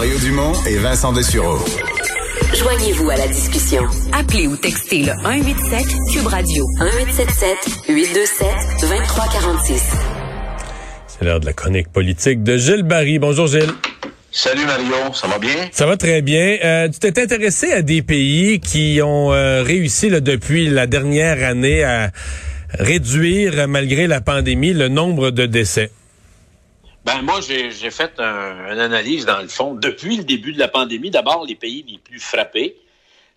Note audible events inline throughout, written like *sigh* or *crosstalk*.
Mario Dumont et Vincent Dessureau. Joignez-vous à la discussion. Appelez ou textez le 187 Cube Radio 1877 827 2346. C'est l'heure de la chronique politique de Gilles Barry. Bonjour Gilles. Salut Mario, ça va bien? Ça va très bien. Euh, tu t'es intéressé à des pays qui ont euh, réussi là, depuis la dernière année à réduire, malgré la pandémie, le nombre de décès. Ben moi, j'ai fait un, une analyse, dans le fond, depuis le début de la pandémie. D'abord, les pays les plus frappés.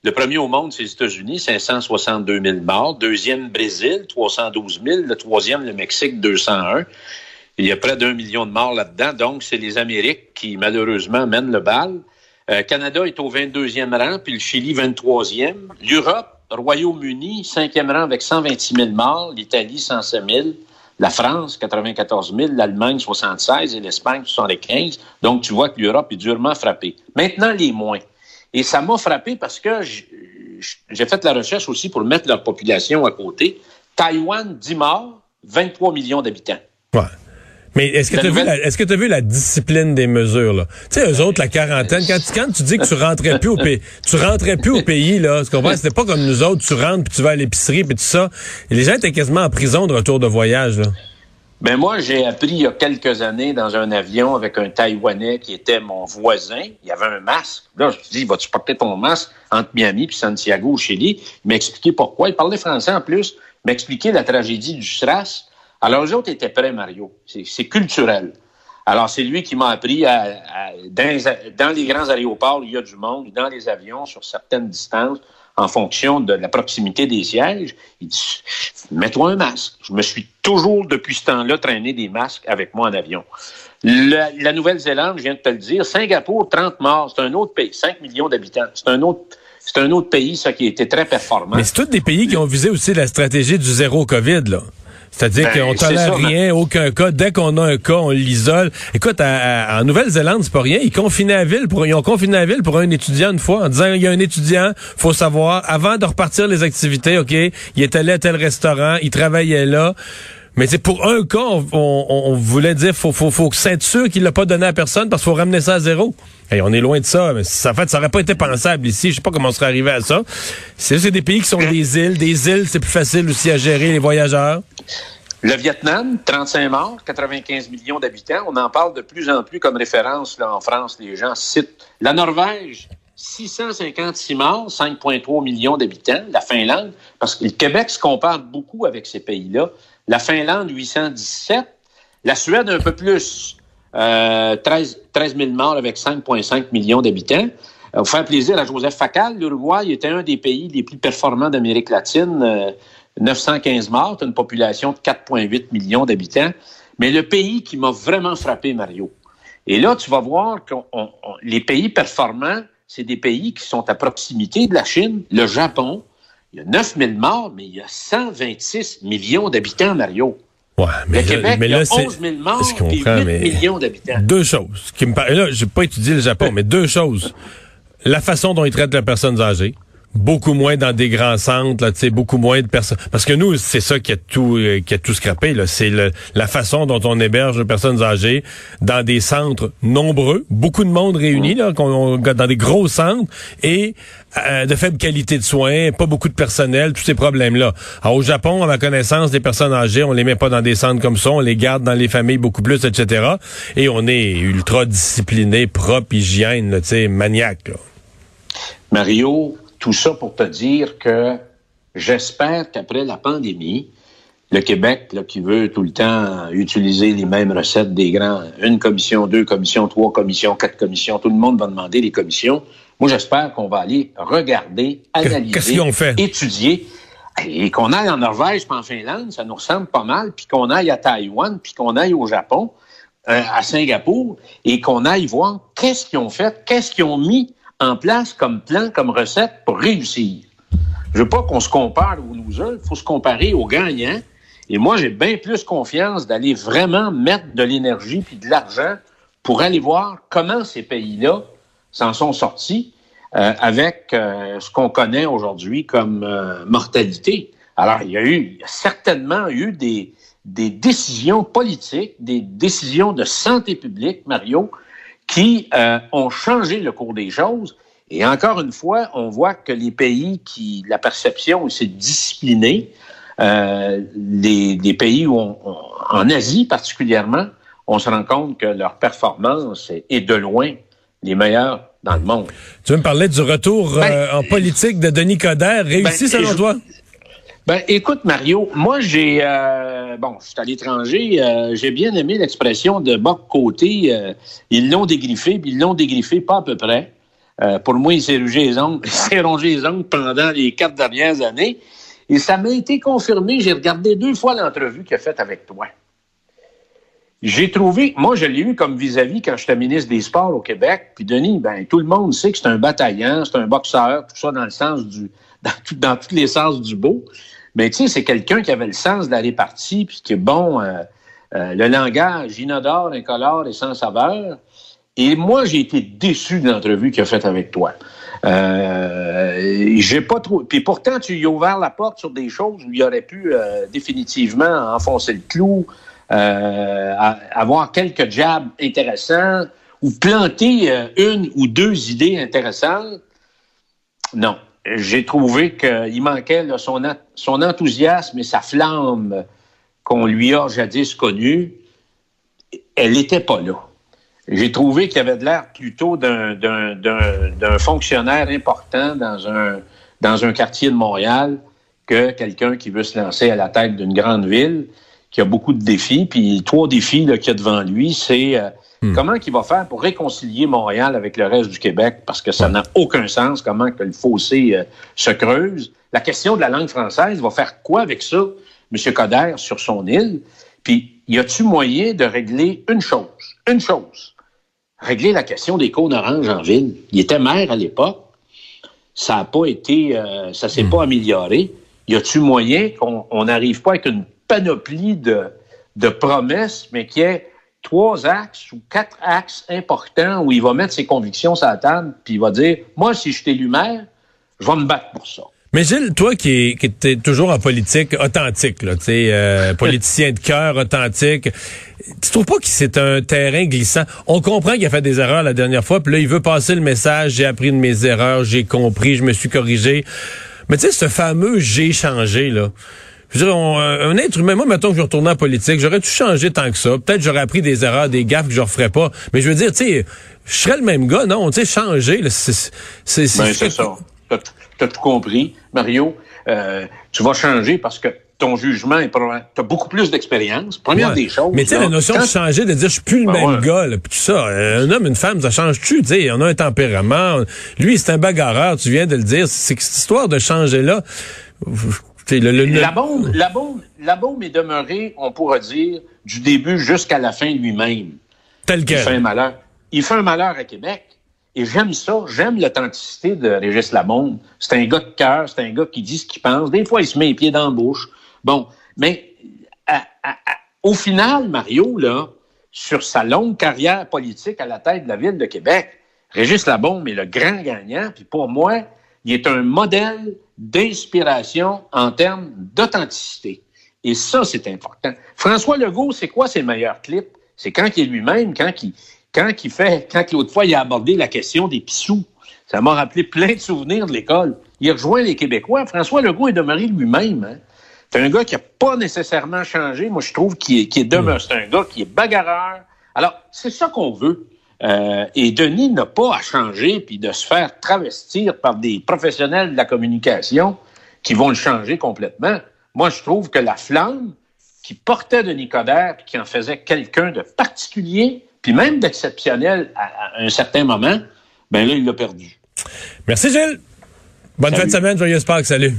Le premier au monde, c'est les États-Unis, 562 000 morts. Deuxième, Brésil, 312 000. Le troisième, le Mexique, 201. Il y a près d'un million de morts là-dedans. Donc, c'est les Amériques qui, malheureusement, mènent le bal. Euh, Canada est au 22e rang, puis le Chili, 23e. L'Europe, Royaume-Uni, 5e rang avec 126 000 morts. L'Italie, 107 000. La France, 94 000. L'Allemagne, 76 et l'Espagne, 75. Donc, tu vois que l'Europe est durement frappée. Maintenant, les moins. Et ça m'a frappé parce que j'ai fait la recherche aussi pour mettre leur population à côté. Taïwan, 10 morts, 23 millions d'habitants. Ouais. Mais est-ce que tu as, vu la, est-ce que tu as vu la discipline des mesures, là? Tu sais, eux autres, la quarantaine, quand, quand tu dis que tu rentrais plus au pays, tu rentrais plus au pays, là, tu comprends? C'était pas comme nous autres, tu rentres puis tu vas à l'épicerie puis tout ça. Et les gens étaient quasiment en prison de retour de voyage, là. Ben moi, j'ai appris il y a quelques années dans un avion avec un Taïwanais qui était mon voisin. Il y avait un masque. Là, je me suis dit, vas-tu porter ton masque entre Miami puis Santiago au Chili? Il m'a expliqué pourquoi. Il parlait français en plus. Il m'a expliqué la tragédie du SRAS. Alors, eux autres étaient prêts, Mario. C'est culturel. Alors, c'est lui qui m'a appris à, dans, dans, les grands aéroports, il y a du monde, dans les avions, sur certaines distances, en fonction de la proximité des sièges, il dit mets-toi un masque. Je me suis toujours, depuis ce temps-là, traîné des masques avec moi en avion. La, la Nouvelle-Zélande, je viens de te le dire, Singapour, 30 morts, c'est un autre pays, 5 millions d'habitants. C'est un autre c'est un autre pays, ça, qui était très performant. Mais c'est tous des pays qui ont visé aussi la stratégie du zéro COVID, là. C'est-à-dire Ben, qu'on tolère ça, rien, aucun cas. Dès qu'on a un cas, on l'isole. Écoute, à- à- en Nouvelle-Zélande, c'est pas rien. Ils confinaient la ville pour, ils ont confiné la ville pour un étudiant une fois en disant, il y a un étudiant, faut savoir, avant de repartir les activités, OK, il est allé à tel restaurant, il travaillait là. Mais c'est pour un cas, on, on- on voulait dire, faut, faut, faut sûr qu'il l'a pas donné à personne parce qu'il faut ramener ça à zéro. On est loin de ça. Mais ça, en fait, ça aurait pas été pensable ici. Je sais pas comment on serait arrivé à ça. C'est c'est des pays qui sont des îles. Des îles, c'est plus facile aussi à gérer les voyageurs. Le Vietnam, 35 morts, 95 millions d'habitants. On en parle de plus en plus comme référence en France. Les gens citent. La Norvège, 656 morts, 5,3 millions d'habitants. La Finlande, parce que le Québec se compare beaucoup avec ces pays-là. La Finlande, 817. La Suède, un peu plus. Euh, 13, 13 000 morts avec 5,5 millions d'habitants. Euh, Pour faire plaisir à Joseph Facal, l'Uruguay était un des pays les plus performants d'Amérique latine. Euh, 915 morts, une population de 4,8 millions d'habitants. Mais le pays qui m'a vraiment frappé, Mario, et là, tu vas voir que les pays performants, c'est des pays qui sont à proximité de la Chine, le Japon. Il y a 9 000 morts, mais il y a 126 millions d'habitants, Mario. Ouais, mais le là, Québec, mais il y a là, c'est- 11 000 morts je et comprends, 8 mais- millions d'habitants. Deux choses qui me par- Là, j'ai pas étudié le Japon, mais deux choses. La façon dont ils traitent les personnes âgées. Beaucoup moins dans des grands centres, là, beaucoup moins de personnes. Parce que nous, c'est ça qui a tout, euh, qui a tout scrappé. C'est la façon dont on héberge les personnes âgées dans des centres nombreux, beaucoup de monde réuni, là, qu'on- on- dans des gros centres et euh, de faible qualité de soins, pas beaucoup de personnel, tous ces problèmes-là. Au Japon, à ma connaissance, des personnes âgées, on les met pas dans des centres comme ça, on les garde dans les familles beaucoup plus, etc. Et on est ultra discipliné, propre, hygiène, là, maniaque, là. Mario, tout ça pour te dire que j'espère qu'après la pandémie, le Québec, là, qui veut tout le temps utiliser les mêmes recettes des grands, une commission, deux commissions, trois commissions, quatre commissions, tout le monde va demander les commissions. Moi, j'espère qu'on va aller regarder, analyser, fait? étudier. Et qu'on aille en Norvège puis en Finlande, ça nous ressemble pas mal, puis qu'on aille à Taïwan, puis qu'on aille au Japon, euh, à Singapour et qu'on aille voir qu'est-ce qu'ils ont fait, qu'est-ce qu'ils ont mis en place comme plan, comme recette pour réussir. Je veux pas qu'on se compare aux losers, il faut se comparer aux gagnants. Et moi, j'ai bien plus confiance d'aller vraiment mettre de l'énergie puis de l'argent pour aller voir comment ces pays-là s'en sont sortis euh, avec euh, ce qu'on connaît aujourd'hui comme euh, mortalité. Alors, il y a eu certainement eu des décisions politiques, des décisions de santé publique, Mario, qui ont changé le cours des choses. Et encore une fois, on voit que les pays qui, la perception, c'est discipliné, euh, les, les, pays où on, en Asie particulièrement, on se rend compte que leur performance est, de loin les meilleures dans le monde. Tu veux me parler du retour ben, euh, en politique de Denis Coderre, réussi ben, selon toi? Ben, écoute, Mario, moi, j'ai, euh, bon, je suis à l'étranger, euh, j'ai bien aimé l'expression de Boc Côté. Euh, ils l'ont dégriffé, puis ils l'ont dégriffé pas à peu près. pour moi, il s'est rongé les ongles, *laughs* rongé les ongles pendant les quatre dernières années. Et ça m'a été confirmé. J'ai regardé deux fois l'entrevue qu'il a faite avec toi. J'ai trouvé, moi, je l'ai eu comme vis-à-vis quand j'étais ministre des Sports au Québec. Puis Denis, ben, tout le monde sait que c'est un bataillon, c'est un boxeur, tout ça dans le sens du, dans, tous les sens du beau. Mais tu sais, c'est quelqu'un qui avait le sens de la répartie, puis qui est bon, euh, euh, le langage inodore, incolore et sans saveur. Et moi, j'ai été déçu de l'entrevue qu'il a faite avec toi. Euh, j'ai pas trop. Puis pourtant, tu lui as ouvert la porte sur des choses où il aurait pu définitivement enfoncer le clou, avoir quelques jabs intéressants ou planter une ou deux idées intéressantes. Non. J'ai trouvé qu'il manquait là, son, enthousiasme et sa flamme qu'on lui a jadis connue. Elle n'était pas là. J'ai trouvé qu'il avait l'air plutôt d'un fonctionnaire important dans un, dans un quartier de Montréal que quelqu'un qui veut se lancer à la tête d'une grande ville, qui a beaucoup de défis. Puis trois défis qu'il y a devant lui, c'est euh, hmm. comment il va faire pour réconcilier Montréal avec le reste du Québec, parce que ça n'a aucun sens, comment que le fossé euh, se creuse. La question de la langue française, va faire quoi avec ça, M. Coder, sur son île? Puis, y a-tu moyen de régler une chose? Une chose? Régler la question des cônes oranges en ville. Il était maire à l'époque. Ça n'a pas été, euh, ça s'est hmm. pas amélioré. Y a-tu moyen qu'on n'arrive pas avec une panoplie de, de promesses, mais qu'il y ait trois axes ou quatre axes importants où il va mettre ses convictions sur la table, puis il va dire, moi, si je suis élu maire, je vais me battre pour ça. Mais Gilles, toi qui, qui es toujours en politique authentique, là, euh, politicien de cœur authentique, tu trouves pas que c'est un terrain glissant? On comprend qu'il a fait des erreurs la dernière fois, puis là, il veut passer le message, j'ai appris de mes erreurs, j'ai compris, je me suis corrigé. Mais tu sais, ce fameux j'ai changé, là. Je veux dire, euh, un être humain, moi, mettons que je retourne en politique, j'aurais tout changé tant que ça. Peut-être j'aurais appris des erreurs, des gaffes que je referais pas. Mais je veux dire, tu sais, je serais le même gars, non? Tu sais, changer, c'est... C'est ben, ça tu as tout compris, Mario. Euh, tu vas changer parce que ton jugement est Tu as beaucoup plus d'expérience. Première des choses. Mais tu sais, la notion de changer, de dire je suis plus le ben même gars, là, tout ça. Un homme, une femme, ça change-tu? Tu sais, on a un tempérament. Lui, c'est un bagarreur, tu viens de le dire. C'est cette histoire de changer là. La bombe, la bombe, la bombe est demeurée, on pourra dire, du début jusqu'à la fin lui-même. Tel quel. Il fait un malheur. Il fait un malheur à Québec. Et j'aime ça, j'aime l'authenticité de Régis Labonde. C'est un gars de cœur, c'est un gars qui dit ce qu'il pense. Des fois, il se met les pieds dans la bouche. Bon, mais au final, Mario, là, sur sa longue carrière politique à la tête de la ville de Québec, Régis Labonde est le grand gagnant. Puis pour moi, il est un modèle d'inspiration en termes d'authenticité. Et ça, c'est important. François Legault, c'est quoi ses meilleurs clips? C'est quand il est lui-même, quand il, quand il fait, quand l'autre fois il a abordé la question des pissous, ça m'a rappelé plein de souvenirs de l'école. Il a rejoint les Québécois. François Legault est demeuré lui-même. Hein. C'est un gars qui n'a pas nécessairement changé. Moi, je trouve qu'il est, est demeuré. C'est un gars qui est bagarreur. Alors, c'est ça qu'on veut. Euh, et Denis n'a pas à changer puis de se faire travestir par des professionnels de la communication qui vont le changer complètement. Moi, je trouve que la flamme qui portait Denis Coderre puis qui en faisait quelqu'un de particulier, puis même d'exceptionnel à, un certain moment, ben là, il l'a perdu. Merci, Gilles. Bonne fin de semaine, joyeuse Pâques. Salut.